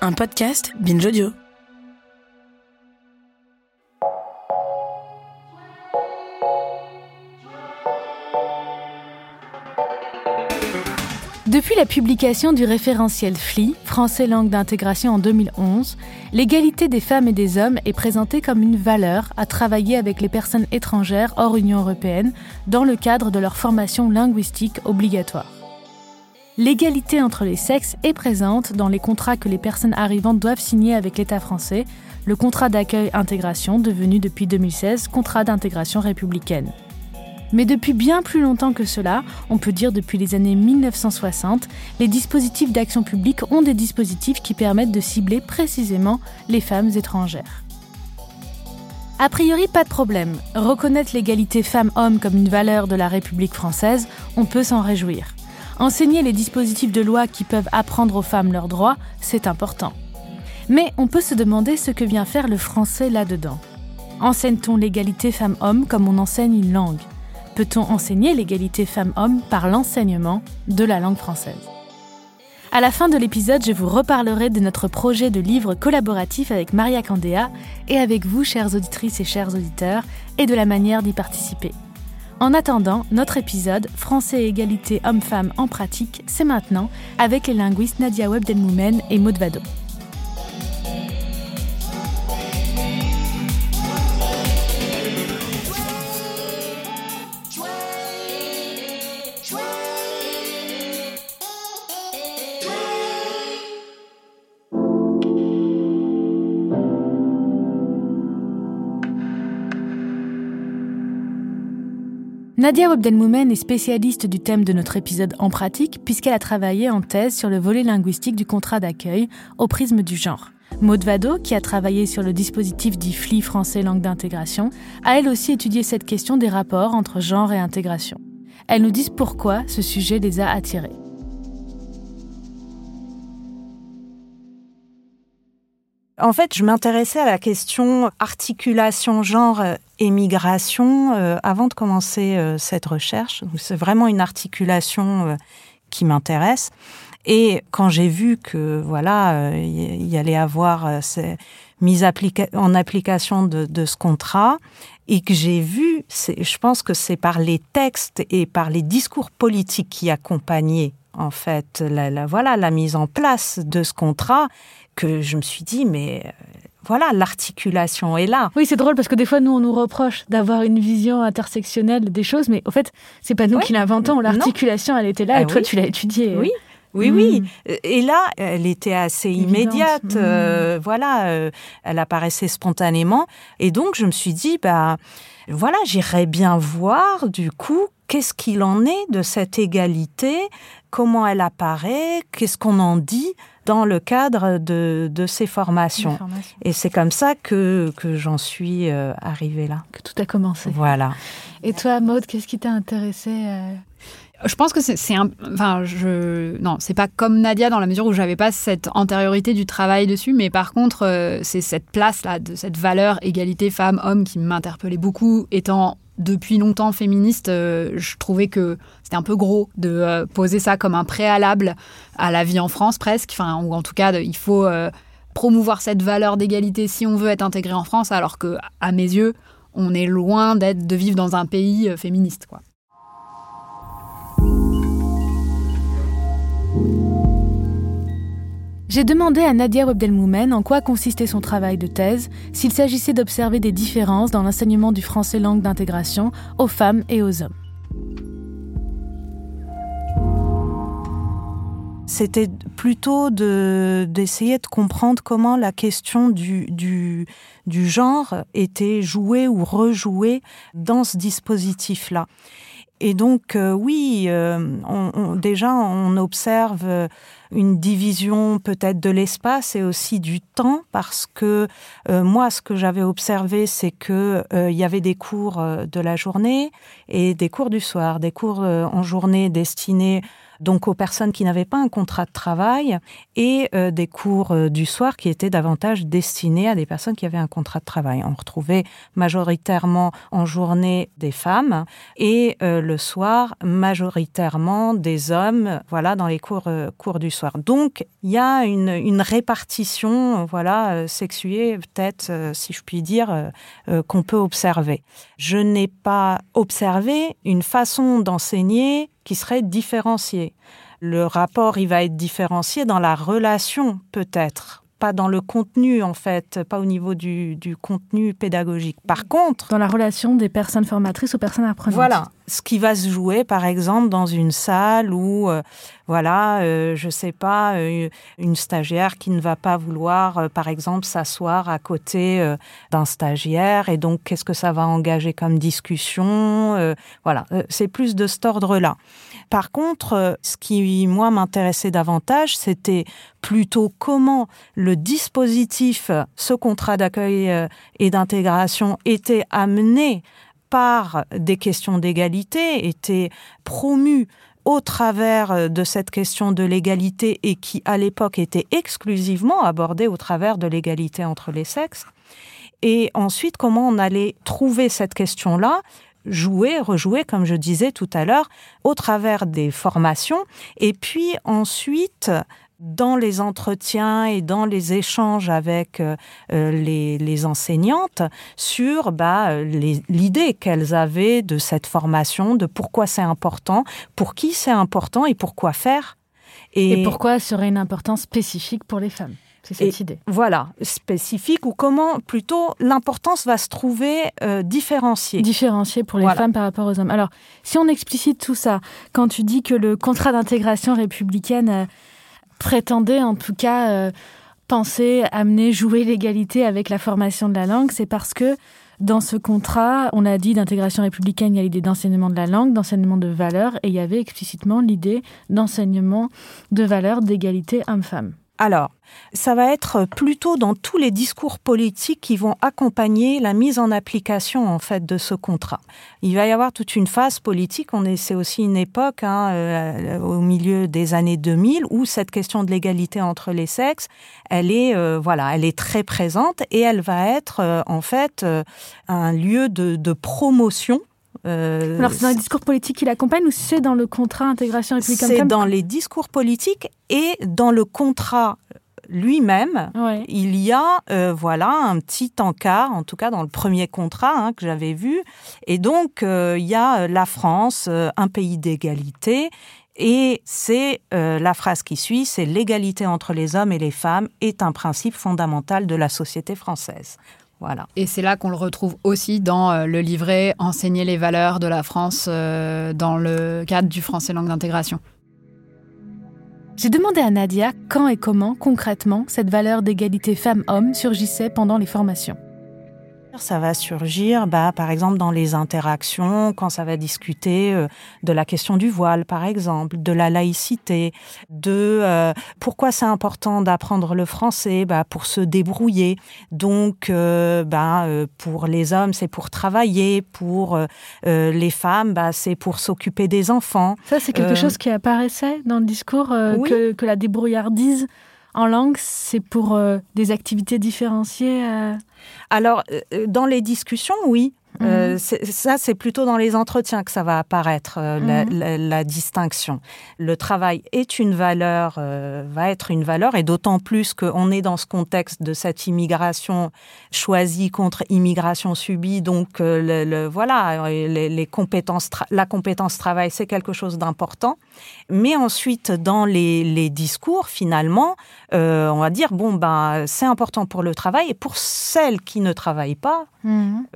un podcast Binge Audio. Depuis la publication du référentiel FLI, Français langue d'intégration en 2011, l'égalité des femmes et des hommes est présentée comme une valeur à travailler avec les personnes étrangères hors Union européenne dans le cadre de leur formation linguistique obligatoire. L'égalité entre les sexes est présente dans les contrats que les personnes arrivantes doivent signer avec l'État français, le contrat d'accueil-intégration devenu depuis 2016 contrat d'intégration républicaine. Mais depuis bien plus longtemps que cela, on peut dire depuis les années 1960, les dispositifs d'action publique ont des dispositifs qui permettent de cibler précisément les femmes étrangères. A priori, pas de problème. Reconnaître l'égalité femmes-hommes comme une valeur de la République française, on peut s'en réjouir. Enseigner les dispositifs de loi qui peuvent apprendre aux femmes leurs droits, c'est important. Mais on peut se demander ce que vient faire le français là-dedans. Enseigne-t-on l'égalité femmes-hommes comme on enseigne une langue? Peut-on enseigner l'égalité femmes-hommes par l'enseignement de la langue française? À la fin de l'épisode, je vous reparlerai de notre projet de livre collaboratif avec Maria Candéa et avec vous, chères auditrices et chers auditeurs, et de la manière d'y participer. En attendant, notre épisode Français et égalité hommes-femmes en pratique, c'est maintenant avec les linguistes Nadia Webdelmoumen et Maud Vado. Nadia Webdelmoumen est spécialiste du thème de notre épisode en pratique puisqu'elle a travaillé en thèse sur le volet linguistique du contrat d'accueil au prisme du genre. Maud Vado, qui a travaillé sur le dispositif dit FLI français langue d'intégration, a elle aussi étudié cette question des rapports entre genre et intégration. Elles nous disent pourquoi ce sujet les a attirés. En fait, je m'intéressais à la question articulation genre et migration euh, avant de commencer euh, cette recherche. C'est vraiment une articulation euh, qui m'intéresse. Et quand j'ai vu que voilà, il y allait avoir ces mise en application de, ce contrat et que j'ai vu, je pense que c'est par les textes et par les discours politiques qui accompagnaient en fait voilà la mise en place de ce contrat que je me suis dit, mais euh, voilà, l'articulation est là. Oui, c'est drôle parce que des fois, nous, on nous reproche d'avoir une vision intersectionnelle des choses, mais au fait, c'est pas nous qui l'inventons. L'articulation, elle était là ah et toi, tu l'as étudiée. Oui. Oui, oui. Mm. Et là, elle était assez immédiate. Mm. Euh, voilà, euh, elle apparaissait spontanément. Et donc, je me suis dit, bah, voilà, j'irais bien voir, du coup, qu'est-ce qu'il en est de cette égalité, comment elle apparaît, qu'est-ce qu'on en dit dans le cadre de, de ces formations. Et c'est comme ça que, que j'en suis euh, arrivée là. Que tout a commencé. Voilà. Et toi, Maude, qu'est-ce qui t'a intéressé euh? Je pense que c'est un enfin je non c'est pas comme Nadia dans la mesure où j'avais pas cette antériorité du travail dessus mais par contre euh, c'est cette place là de cette valeur égalité femmes hommes qui m'interpellait beaucoup étant depuis longtemps féministe, euh, je trouvais que c'était un peu gros de euh, poser ça comme un préalable à la vie en France presque. Enfin, ou en tout cas, il faut euh, promouvoir cette valeur d'égalité si on veut être intégré en France, alors que, à mes yeux, on est loin d'être de vivre dans un pays féministe, quoi. J'ai demandé à Nadia Webdelmoumen en quoi consistait son travail de thèse, s'il s'agissait d'observer des différences dans l'enseignement du français langue d'intégration aux femmes et aux hommes. C'était plutôt d'essayer de, comprendre comment la question du, du, du genre était jouée ou rejouée dans ce dispositif-là. Et donc, euh, oui, euh, on, déjà, on observe euh, une division peut-être de l'espace et aussi du temps, parce que moi, ce que j'avais observé, c'est que il y avait des cours de la journée et des cours du soir, des cours en journée destinés donc aux personnes qui n'avaient pas un contrat de travail, et euh, des cours euh, du soir qui étaient davantage destinés à des personnes qui avaient un contrat de travail. On retrouvait majoritairement en journée des femmes et euh, le soir majoritairement des hommes, voilà, dans les cours, cours du soir. Donc il y a une, une répartition, voilà, sexuée peut-être, si je puis dire, qu'on peut observer. Je n'ai pas observé une façon d'enseigner qui serait différenciée. Le rapport, il va être différencié dans la relation, peut-être, pas dans le contenu, en fait, pas au niveau du, du, contenu pédagogique. Par contre... Dans la relation des personnes formatrices aux personnes apprenantes. Voilà. Ce qui va se jouer, par exemple, dans une salle où, euh, voilà, euh, je sais pas, euh, une stagiaire qui ne va pas vouloir, euh, par exemple, s'asseoir à côté euh, d'un stagiaire, et donc, qu'est-ce que ça va engager comme discussion Voilà, c'est plus de cet ordre-là. Par contre, ce qui, moi, m'intéressait davantage, c'était plutôt comment le dispositif, ce contrat d'accueil et d'intégration, était amené par des questions d'égalité, était promu au travers de cette question de l'égalité et qui, à l'époque, était exclusivement abordée au travers de l'égalité entre les sexes. Et ensuite, comment on allait trouver cette question-là jouer, rejouer, comme je disais tout à l'heure, au travers des formations, et puis ensuite dans les entretiens et dans les échanges avec euh, euh les, les, enseignantes sur bah, l'idée qu'elles avaient de cette formation, de pourquoi c'est important, pour qui c'est important et pourquoi faire. Et, et pourquoi serait une importance spécifique pour les femmes? C'est cette et idée. Voilà, spécifique ou comment plutôt l'importance va se trouver euh, différenciée. Différenciée pour les Voilà. femmes par rapport aux hommes. Alors, si on explicite tout ça, quand tu dis que le contrat d'intégration républicaine euh, prétendait en tout cas euh, penser, amener, jouer l'égalité avec la formation de la langue, c'est parce que dans ce contrat, on a dit d'intégration républicaine, il y a l'idée d'enseignement de la langue, d'enseignement de valeurs, et il y avait explicitement l'idée d'enseignement de valeurs d'égalité homme-femme. Alors, ça va être plutôt dans tous les discours politiques qui vont accompagner la mise en application en fait de ce contrat. Il va y avoir toute une phase politique. On est, c'est aussi une époque hein, euh, au milieu des années 2000 où cette question de l'égalité entre les sexes, elle est euh, voilà, elle est très présente et elle va être euh, en fait un lieu de promotion euh, Alors, c'est dans les discours politiques qui l'accompagnent ou c'est dans le contrat intégration républicaine c'est dans les discours politiques et dans le contrat lui-même. Ouais. Il y a euh, voilà un petit encart, en tout cas dans le premier contrat hein, que j'avais vu, et donc euh, il y a la France, un pays d'égalité, et c'est euh, la phrase qui suit, c'est l'égalité entre les hommes et les femmes est un principe fondamental de la société française. Voilà. Et c'est là qu'on le retrouve aussi dans euh, le livret Enseigner les valeurs de la France euh, dans le cadre du français langue d'intégration. J'ai demandé à Nadia quand et comment, concrètement, cette valeur d'égalité femmes-hommes surgissait pendant les formations. Ça va surgir, bah, par exemple, dans les interactions, quand ça va discuter euh, de la question du voile, par exemple, de la laïcité, de euh, pourquoi c'est important d'apprendre le français, bah, pour se débrouiller. Donc, euh, bah, euh, pour les hommes, c'est pour travailler, pour euh, euh, les femmes, bah, c'est pour s'occuper des enfants. Ça, c'est quelque chose qui apparaissait dans le discours euh, oui. que, que la débrouillardise en langue, c'est pour euh, des activités différenciées. euh? Alors, euh, dans les discussions, oui. Mhm. Euh, c'est- ça, c'est plutôt dans les entretiens que ça va apparaître, euh, la, Mhm. la- la distinction. Le travail est une valeur, euh, va être une valeur, et d'autant plus qu'on est dans ce contexte de cette immigration choisie contre immigration subie. Donc, euh, le, le- voilà, les, les compétences, la compétence travail, c'est quelque chose d'important. Mais ensuite, dans les, les discours, finalement, euh, on va dire bon, ben, c'est important pour le travail, et pour celles qui ne travaillent pas,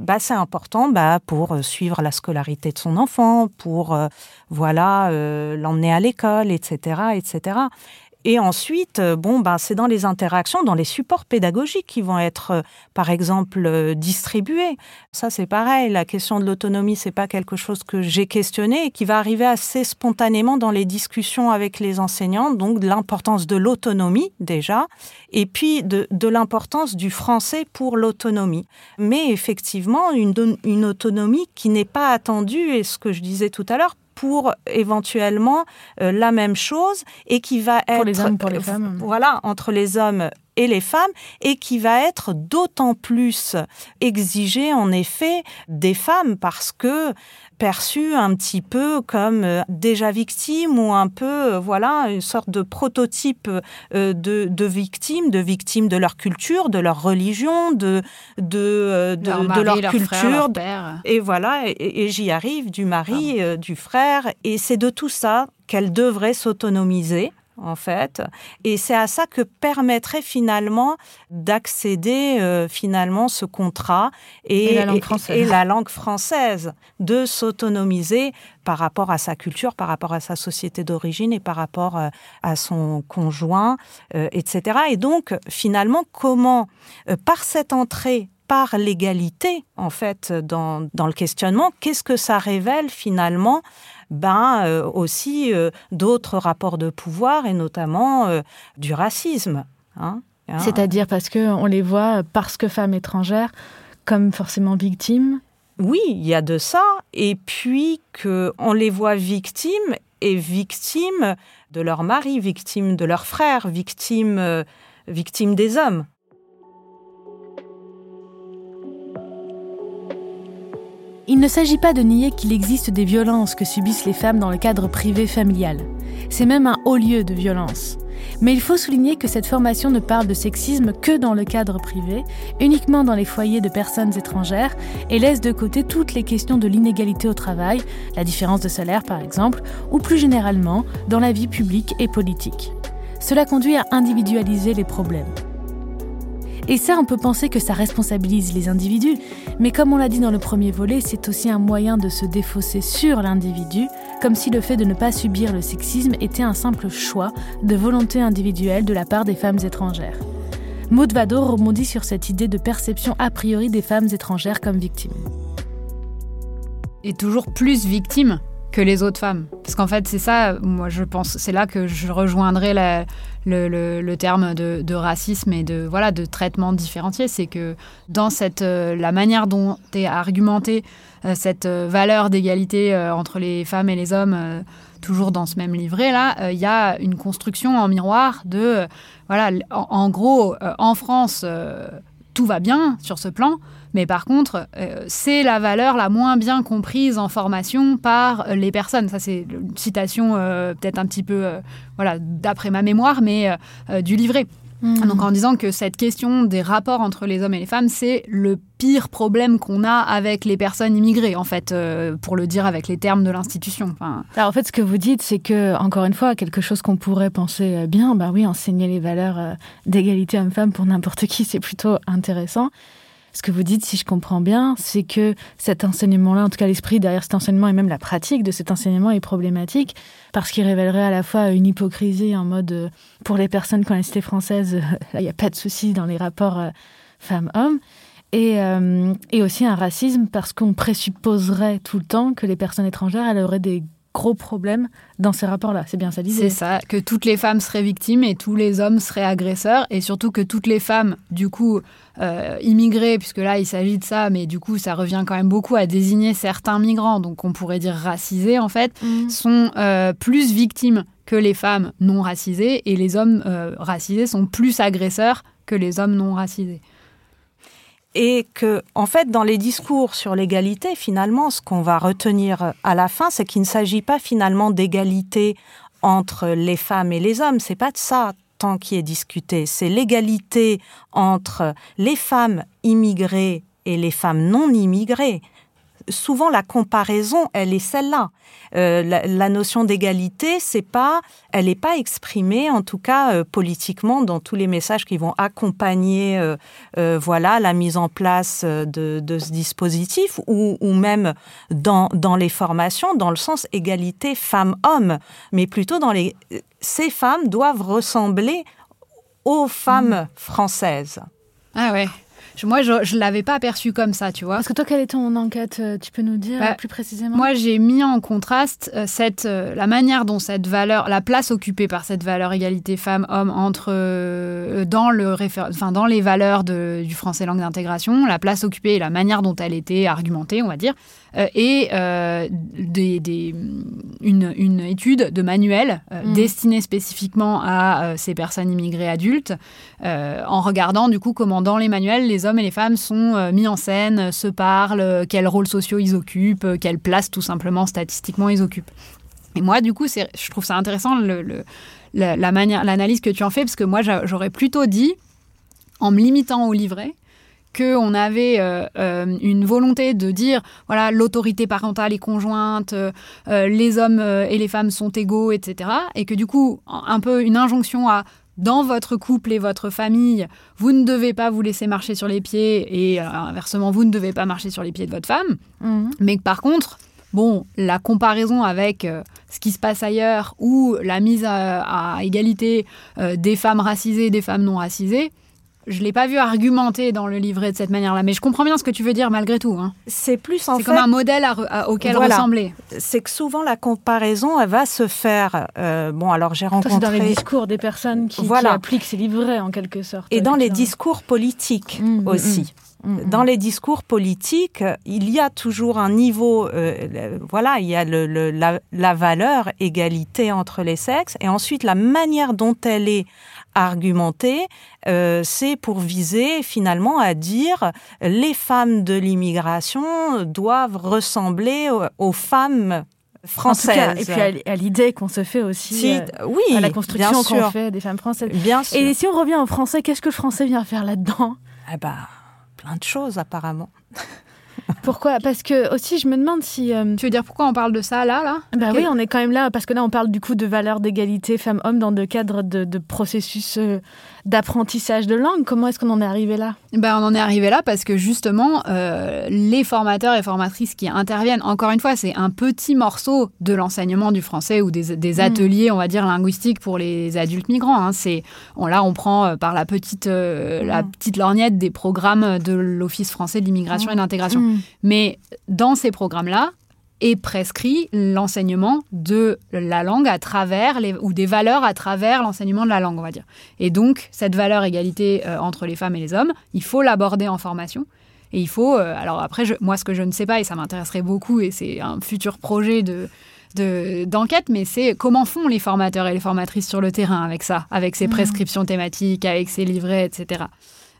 bah, c'est important bah, pour euh, suivre la scolarité de son enfant, pour euh, voilà euh, l'emmener à l'école, etc., etc. Et ensuite, euh, bon, bah, c'est dans les interactions, dans les supports pédagogiques qui vont être, euh, par exemple, euh, distribués. Ça, c'est pareil. La question de l'autonomie, c'est pas quelque chose que j'ai questionné et qui va arriver assez spontanément dans les discussions avec les enseignants. Donc, de l'importance de l'autonomie déjà, et puis de, l'importance du français pour l'autonomie. Mais effectivement, une, une autonomie qui n'est pas attendue, et ce que je disais tout à l'heure, pour éventuellement la même chose et qui va être pour les hommes pour les femmes. voilà entre les hommes et les femmes et qui va être d'autant plus exigé en effet des femmes parce que perçu un petit peu comme euh, déjà victime ou un peu, euh, voilà, une sorte de prototype euh, de, de victimes, de victimes de leur culture, de leur religion, de, de, de leur, culture. Et voilà, et, j'y arrive, du mari, du frère. Et c'est de tout ça qu'elle devrait s'autonomiser en fait. Et c'est à ça que permettrait finalement d'accéder euh, finalement ce contrat et, la langue française. de s'autonomiser par rapport à sa culture, par rapport à sa société d'origine et par rapport euh, à son conjoint, euh, etc. Et donc finalement comment par cette entrée par l'égalité, en fait, dans, dans le questionnement, qu'est-ce que ça révèle finalement ben, euh, aussi euh, d'autres rapports de pouvoir et notamment euh, du racisme. Hein, hein. C'est-à-dire parce qu'on les voit, parce que femmes étrangères, comme forcément victimes? Oui, il y a de ça. Et puis qu'on les voit victimes et victimes de leur mari, victimes de leurs frères, victimes, victimes des hommes. Il ne s'agit pas de nier qu'il existe des violences que subissent les femmes dans le cadre privé familial. C'est même un haut lieu de violence. Mais il faut souligner que cette formation ne parle de sexisme que dans le cadre privé, uniquement dans les foyers de personnes étrangères, et laisse de côté toutes les questions de l'inégalité au travail, la différence de salaire par exemple, ou plus généralement dans la vie publique et politique. Cela conduit à individualiser les problèmes. Et ça, on peut penser que ça responsabilise les individus, mais comme on l'a dit dans le premier volet, c'est aussi un moyen de se défausser sur l'individu, comme si le fait de ne pas subir le sexisme était un simple choix de volonté individuelle de la part des femmes étrangères. Maud Vado rebondit sur cette idée de perception a priori des femmes étrangères comme victimes. Et toujours plus victimes que les autres femmes. Parce qu'en fait, c'est ça, moi je pense, c'est là que je rejoindrai le, terme de, racisme et de, voilà, de traitement différencié. C'est que dans cette, euh, la manière dont est argumenté euh, cette euh, valeur d'égalité entre les femmes et les hommes, toujours dans ce même livret-là, il y a une construction en miroir de, voilà, en gros, en France, tout va bien sur ce plan. Mais par contre, euh, c'est la valeur la moins bien comprise en formation par les personnes. Ça, c'est une citation euh, peut-être un petit peu, euh, voilà, d'après ma mémoire, mais du livret. Mmh. Donc en disant que cette question des rapports entre les hommes et les femmes, c'est le pire problème qu'on a avec les personnes immigrées, en fait, pour le dire avec les termes de l'institution. Alors en fait, ce que vous dites, c'est que, encore une fois, quelque chose qu'on pourrait penser bien, bah oui, enseigner les valeurs d'égalité homme-femme pour n'importe qui, c'est plutôt intéressant ce que vous dites, si je comprends bien, c'est que cet enseignement-là, en tout cas l'esprit derrière cet enseignement et même la pratique de cet enseignement est problématique parce qu'il révélerait à la fois une hypocrisie en mode euh, pour les personnes qui ont la cité française, il n'y a pas de souci dans les rapports euh, femmes-hommes. Et, euh, et, aussi un racisme parce qu'on présupposerait tout le temps que les personnes étrangères, elles auraient des gros problèmes dans ces rapports-là. C'est bien ça l'idée. C'est ça, que toutes les femmes seraient victimes et tous les hommes seraient agresseurs, et surtout que toutes les femmes, du coup, euh, immigrées, puisque là il s'agit de ça, mais du coup ça revient quand même beaucoup à désigner certains migrants, donc on pourrait dire racisés en fait, mmh. sont euh, plus victimes que les femmes non racisées, et les hommes euh, racisés sont plus agresseurs que les hommes non racisés et que, en fait, dans les discours sur l'égalité, finalement, ce qu'on va retenir à la fin, c'est qu'il ne s'agit pas finalement d'égalité entre les femmes et les hommes. C'est pas de ça tant qui est discuté. C'est l'égalité entre les femmes immigrées et les femmes non immigrées souvent la comparaison, elle est celle-là. Euh, la, notion d'égalité, c'est pas, elle n'est pas exprimée, en tout cas euh, politiquement, dans tous les messages qui vont accompagner, euh, voilà, la mise en place de, ce dispositif, ou, même dans, dans les formations, dans le sens égalité femmes-hommes, mais plutôt dans les, ces femmes doivent ressembler aux femmes mmh. françaises. Ah ouais. Moi, je, je l'avais pas perçu comme ça, tu vois. Parce que toi, quelle est ton enquête euh, Tu peux nous dire Bah, plus précisément? Moi, j'ai mis en contraste euh, cette, euh, la manière dont cette valeur, la place occupée par cette valeur égalité femmes-hommes entre dans le réfé- enfin dans les valeurs de- du français langue d'intégration, la place occupée et la manière dont elle était argumentée, on va dire, et euh, des, des- une, une étude de manuel euh, Mhm. destinée spécifiquement à euh, ces personnes immigrées adultes, en regardant du coup comment dans les manuels les hommes et les femmes sont euh, mis en scène, euh, se parlent, euh, quels rôles sociaux ils occupent, quelle place tout simplement statistiquement ils occupent. Et moi, du coup, je trouve ça intéressant la, manière, l'analyse que tu en fais, parce que moi, j'a- j'aurais plutôt dit, en me limitant au livret, qu'on avait une volonté de dire, voilà, l'autorité parentale est conjointe, les hommes et les femmes sont égaux, etc. Et que du coup, un peu une injonction à dans votre couple et votre famille, vous ne devez pas vous laisser marcher sur les pieds et euh, inversement, vous ne devez pas marcher sur les pieds de votre femme. Mhm. Mais que par contre, bon, la comparaison avec euh, ce qui se passe ailleurs ou la mise à, à égalité euh, des femmes racisées et des femmes non racisées, je l'ai pas vu argumenter dans le livret de cette manière-là. Mais je comprends bien ce que tu veux dire malgré tout. hein. C'est plus en C'est fait, comme un modèle à re- à- auquel Voilà. ressembler. c'est que souvent la comparaison, elle va se faire. euh, bon, alors j'ai Toi, c'est dans les rencontré discours des personnes qui, appliquent ces livrets en quelque sorte. et dans les discours politiques Mm, mm, aussi. Mm, mm. Dans les discours politiques, il y a toujours un niveau, euh, voilà, il y a le, le- la, la valeur égalité entre les sexes, et ensuite la manière dont elle est argumentée, euh, c'est pour viser finalement à dire les femmes de l'immigration doivent ressembler aux, femmes En tout françaises. cas, et puis à, l'idée qu'on se fait aussi Si, euh, oui, à la construction qu'on fait des femmes françaises. bien sûr. Et si on revient au français, qu'est-ce que le français vient faire là-dedans? Eh ben, plein de choses apparemment. Pourquoi? Parce que aussi, je me demande si. euh, Tu veux dire pourquoi on parle de ça là, là? Bah Quel- oui, on est quand même là parce que là, on parle du coup de valeurs d'égalité femmes-hommes dans le cadre de, de processus euh, d'apprentissage de langue. Comment est-ce qu'on en est arrivé là? Ben, on en est arrivé là parce que justement, euh, les formateurs et formatrices qui interviennent, encore une fois, c'est un petit morceau de l'enseignement du français ou des, des ateliers, on va dire, linguistiques pour les adultes migrants. hein. C'est, on, là, on prend euh, par la petite, euh, la Mm. petite lorgnette des programmes de l'Office français de l'immigration et de l'intégration. Mm. Mais dans ces programmes-là, est prescrit l'enseignement de la langue à travers les, ou des valeurs à travers l'enseignement de la langue, on va dire. Et donc, cette valeur égalité euh, entre les femmes et les hommes, il faut l'aborder en formation. Et il faut, euh, alors après, je- moi, ce que je ne sais pas, et ça m'intéresserait beaucoup, et c'est un futur projet de de- d'enquête, mais c'est comment font les formateurs et les formatrices sur le terrain avec ça, avec ces Mhm. prescriptions thématiques, avec ces livrets, etc.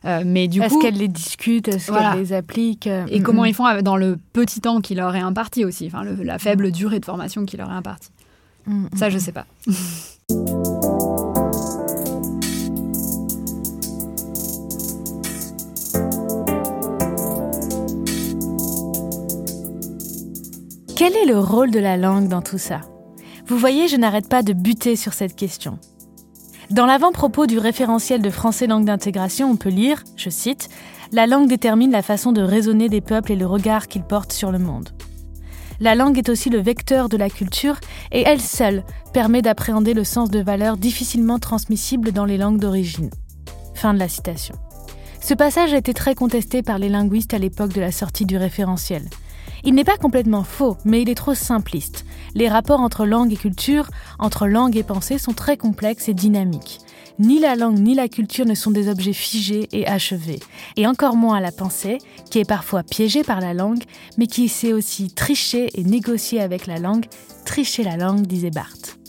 Euh, mais du Est-ce coup, qu'elles les discutent Est-ce Voilà. qu'elles les appliquent et Mm, comment mm. ils font dans le petit temps qui leur est imparti aussi, enfin le- la faible durée de formation qui leur est impartie. Mm, Ça, je sais pas. Quel est le rôle de la langue dans tout ça? Vous voyez, je n'arrête pas de buter sur cette question. Dans l'avant-propos du référentiel de français langue d'intégration, on peut lire, je cite, La langue détermine la façon de raisonner des peuples et le regard qu'ils portent sur le monde. La langue est aussi le vecteur de la culture et elle seule permet d'appréhender le sens de valeurs difficilement transmissibles dans les langues d'origine. Fin de la citation. Ce passage a été très contesté par les linguistes à l'époque de la sortie du référentiel. Il n'est pas complètement faux, mais il est trop simpliste. Les rapports entre langue et culture, entre langue et pensée sont très complexes et dynamiques. Ni la langue ni la culture ne sont des objets figés et achevés, et encore moins la pensée, qui est parfois piégée par la langue, mais qui sait aussi tricher et négocier avec la langue. Tricher la langue, disait Barthes.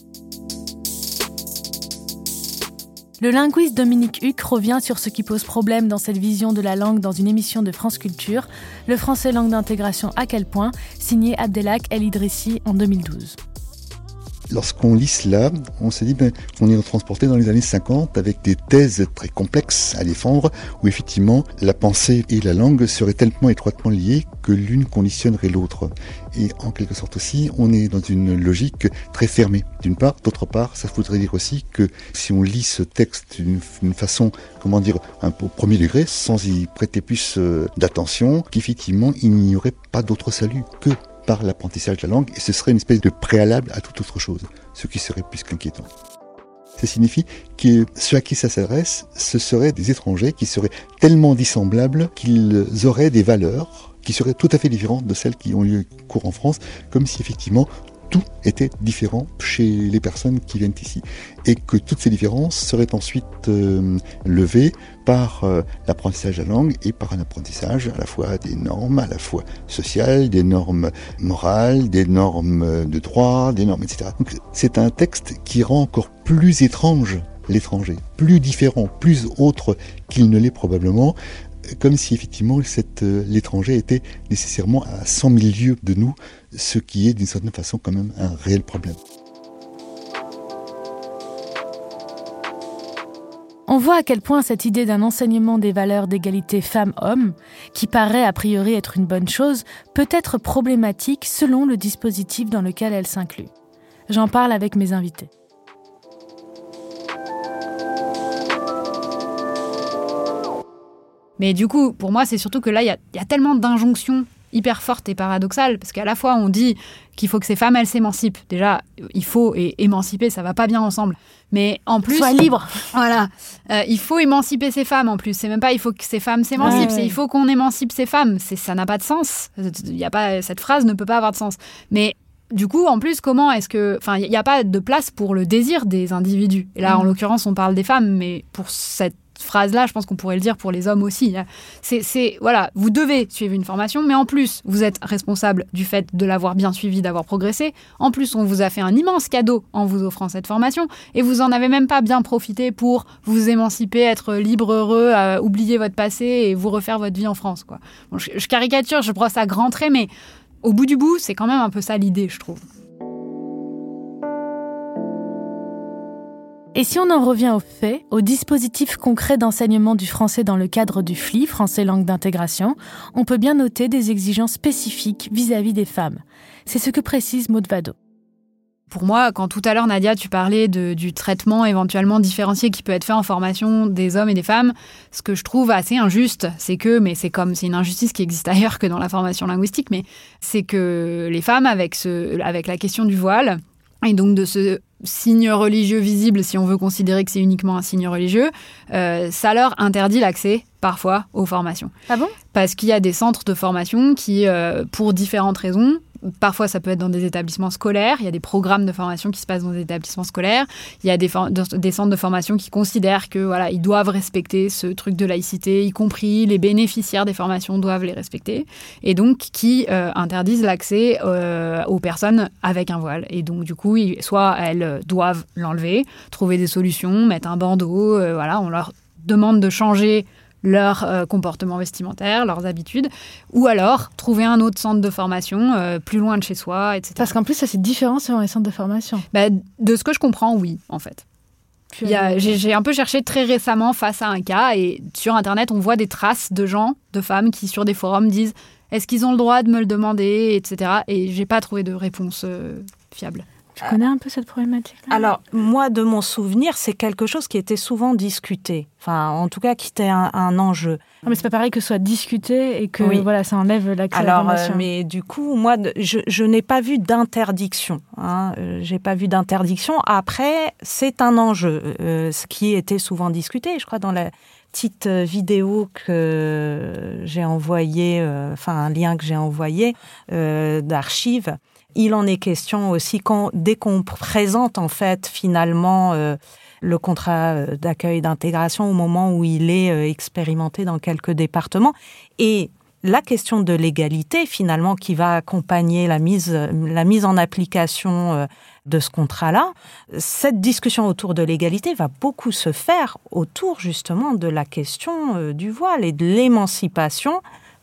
Le linguiste Dominique Huck revient sur ce qui pose problème dans cette vision de la langue dans une émission de France Culture, Le français langue d'intégration à quel point, signé Abdelak El Idrissi en 2012. Lorsqu'on lit cela, on se dit ben, qu'on est transporté dans les années 50 avec des thèses très complexes à défendre, où effectivement la pensée et la langue seraient tellement étroitement liées que l'une conditionnerait l'autre. Et en quelque sorte aussi, on est dans une logique très fermée. D'une part, d'autre part, ça voudrait dire aussi que si on lit ce texte d'une façon, comment dire, un peu au premier degré, sans y prêter plus euh, d'attention, qu'effectivement, il n'y aurait pas d'autre salut que par l'apprentissage de la langue, et ce serait une espèce de préalable à toute autre chose, ce qui serait plus qu'inquiétant. Ça signifie que ceux à qui ça s'adresse, ce seraient des étrangers qui seraient tellement dissemblables qu'ils auraient des valeurs qui seraient tout à fait différentes de celles qui ont lieu cours en France, comme si effectivement tout était différent chez les personnes qui viennent ici. Et que toutes ces différences seraient ensuite euh, levées par euh, l'apprentissage de la langue et par un apprentissage à la fois des normes, à la fois sociales, des normes morales, des normes de droit, des normes, etc. C'est un texte qui rend encore plus étrange l'étranger, plus différent, plus autre qu'il ne l'est probablement, comme si effectivement euh, l'étranger était nécessairement à 100 000 lieues de nous, ce qui est d'une certaine façon quand même un réel problème. On voit à quel point cette idée d'un enseignement des valeurs d'égalité femmes-hommes, qui paraît a priori être une bonne chose, peut être problématique selon le dispositif dans lequel elle s'inclut. J'en parle avec mes invités. Mais du coup, pour moi, c'est surtout que là, il y, a tellement d'injonctions hyper fortes et paradoxales, parce qu'à la fois, on dit qu'il faut que ces femmes, elles s'émancipent. Déjà, il faut et émanciper, ça va pas bien ensemble. Mais en plus... Sois libre Voilà. Euh, il faut émanciper ces femmes, en plus. C'est même pas il faut que ces femmes s'émancipent, c'est il faut qu'on émancipe ces femmes. Ça n'a pas de sens. Il y a pas, cette phrase ne peut pas avoir de sens. Mais du coup, en plus, comment est-ce que. Enfin, il n'y a pas de place pour le désir des individus. Et là, en mm. l'occurrence, on parle des femmes, mais pour cette phrase-là, je pense qu'on pourrait le dire pour les hommes aussi. C'est, voilà, vous devez suivre une formation, mais en plus, vous êtes responsable du fait de l'avoir bien suivi, d'avoir progressé. En plus, on vous a fait un immense cadeau en vous offrant cette formation, et vous en avez même pas bien profité pour vous émanciper, être libre, heureux, euh, oublier votre passé et vous refaire votre vie en France. Quoi. je, je caricature, je brosse à grands traits, mais au bout du bout, c'est quand même un peu ça l'idée, je trouve. Et si on en revient aux faits, au dispositif concret d'enseignement du français dans le cadre du FLI, français langue d'intégration, on peut bien noter des exigences spécifiques vis-à-vis des femmes. C'est ce que précise Maud Vado. Pour moi, quand tout à l'heure, Nadia, tu parlais du traitement éventuellement différencié qui peut être fait en formation des hommes et des femmes, ce que je trouve assez injuste, c'est que, mais c'est comme, c'est une injustice qui existe ailleurs que dans la formation linguistique, mais c'est que les femmes, avec, la question du voile, et donc de ce signe religieux visible, si on veut considérer que c'est uniquement un signe religieux, euh, ça leur interdit l'accès parfois aux formations. Ah bon? Parce qu'il y a des centres de formation qui, euh, pour différentes raisons, Parfois, ça peut être dans des établissements scolaires. Il y a des programmes de formation qui se passent dans des établissements scolaires. Il y a des, centres de formation qui considèrent que voilà, ils doivent respecter ce truc de laïcité, y compris les bénéficiaires des formations doivent les respecter, et donc qui euh, interdisent l'accès euh, aux personnes avec un voile. Et donc, du coup, soit elles doivent l'enlever, trouver des solutions, mettre un bandeau. Euh, voilà, on leur demande de changer leur euh, comportement vestimentaire, leurs habitudes, ou alors trouver un autre centre de formation euh, plus loin de chez soi, etc. Parce qu'en plus, ça c'est différent selon les centres de formation. Bah, de ce que je comprends, oui, en fait. J'ai un peu cherché très récemment face à un cas et sur Internet, on voit des traces de gens, de femmes qui sur des forums disent est-ce qu'ils ont le droit de me le demander, etc. Et j'ai pas trouvé de réponse euh, fiable. Tu connais un peu cette problématique Alors, moi, de mon souvenir, c'est quelque chose qui était souvent discuté. Enfin, en tout cas, qui était un, enjeu. Non, mais c'est pas pareil que ce soit discuté et que voilà, ça enlève l'accès Alors, euh, mais du coup, moi, je, n'ai pas vu d'interdiction. Hein. Euh, j'ai pas vu d'interdiction. Après, c'est un enjeu, euh, ce qui était souvent discuté. Je crois dans la petite vidéo que j'ai envoyée, enfin un lien que j'ai envoyé d'archives il en est question aussi dès qu'on présente en fait finalement euh, le contrat euh, d'accueil d'intégration au moment où il est euh, expérimenté dans quelques départements. Et la question de l'égalité finalement qui va accompagner la mise, la mise en application de ce contrat-là, cette discussion autour de l'égalité va beaucoup se faire autour justement de la question du voile et de l'émancipation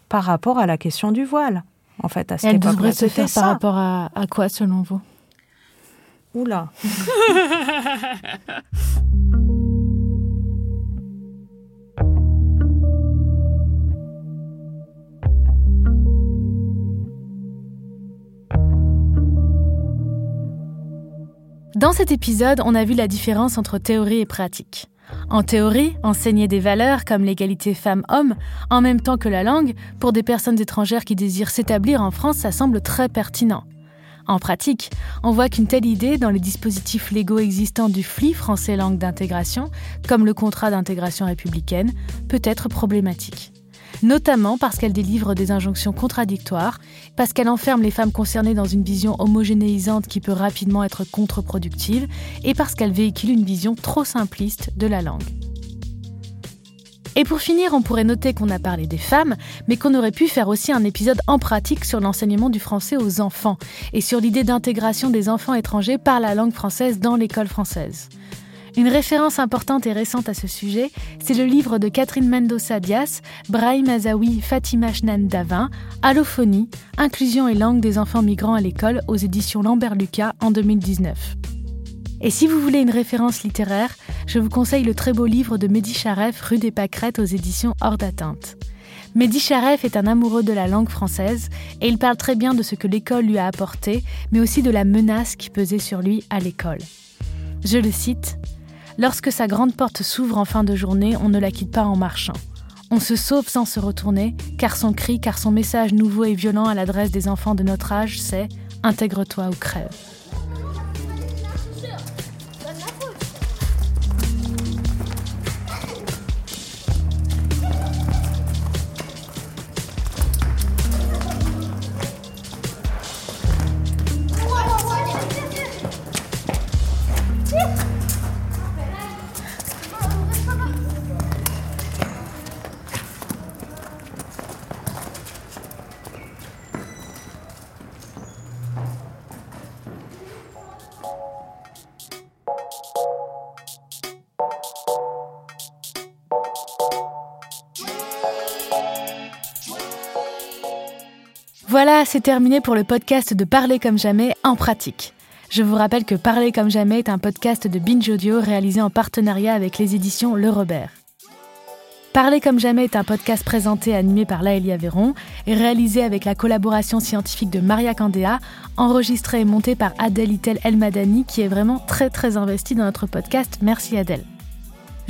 par rapport à la question du voile en fait, à cette Elle devrait se faire par rapport à, à quoi, selon vous? Oula. Dans cet épisode, on a vu la différence entre théorie et pratique. En théorie, enseigner des valeurs comme l'égalité femmes-hommes, en même temps que la langue, pour des personnes étrangères qui désirent s'établir en France, ça semble très pertinent. En pratique, on voit qu'une telle idée dans les dispositifs légaux existants du FLI français langue d'intégration, comme le contrat d'intégration républicaine, peut être problématique. Notamment parce qu'elle délivre des injonctions contradictoires, parce qu'elle enferme les femmes concernées dans une vision homogénéisante qui peut rapidement être contre-productive, et parce qu'elle véhicule une vision trop simpliste de la langue. Et pour finir, on pourrait noter qu'on a parlé des femmes, mais qu'on aurait pu faire aussi un épisode en pratique sur l'enseignement du français aux enfants et sur l'idée d'intégration des enfants étrangers par la langue française dans l'école française. Une référence importante et récente à ce sujet, c'est le livre de Catherine Mendoza Dias, Brahim Azawi, Fatima Shnan Davin, Allophonie, Inclusion et langue des enfants migrants à l'école aux éditions Lambert Lucas en 2019. Et si vous voulez une référence littéraire, je vous conseille le très beau livre de Mehdi Charef, Rue des Pâquerettes aux éditions Hors d'atteinte. Mehdi Charef est un amoureux de la langue française et il parle très bien de ce que l'école lui a apporté, mais aussi de la menace qui pesait sur lui à l'école. Je le cite Lorsque sa grande porte s'ouvre en fin de journée, on ne la quitte pas en marchant. On se sauve sans se retourner, car son cri, car son message nouveau et violent à l'adresse des enfants de notre âge, c'est Intègre-toi ou crève. Voilà, c'est terminé pour le podcast de Parler comme jamais en pratique. Je vous rappelle que Parler comme jamais est un podcast de Binge Audio réalisé en partenariat avec les éditions Le Robert. Parler comme jamais est un podcast présenté et animé par Laëlia Véron et réalisé avec la collaboration scientifique de Maria Candéa, enregistré et monté par Adèle Itel Elmadani qui est vraiment très très investie dans notre podcast. Merci Adèle.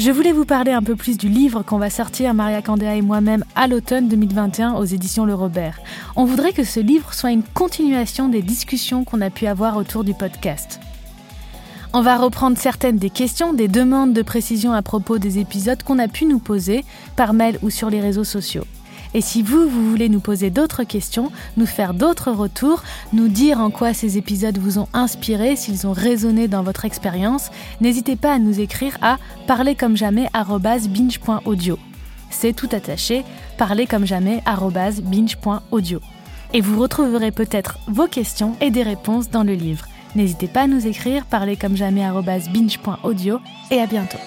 Je voulais vous parler un peu plus du livre qu'on va sortir, Maria Candéa et moi-même, à l'automne 2021 aux éditions Le Robert. On voudrait que ce livre soit une continuation des discussions qu'on a pu avoir autour du podcast. On va reprendre certaines des questions, des demandes de précision à propos des épisodes qu'on a pu nous poser par mail ou sur les réseaux sociaux. Et si vous, vous voulez nous poser d'autres questions, nous faire d'autres retours, nous dire en quoi ces épisodes vous ont inspiré, s'ils ont résonné dans votre expérience, n'hésitez pas à nous écrire à parlercommejamais.binge.audio. C'est tout attaché, parlercommejamais.binge.audio. Et vous retrouverez peut-être vos questions et des réponses dans le livre. N'hésitez pas à nous écrire, parlercommejamais.binge.audio et à bientôt.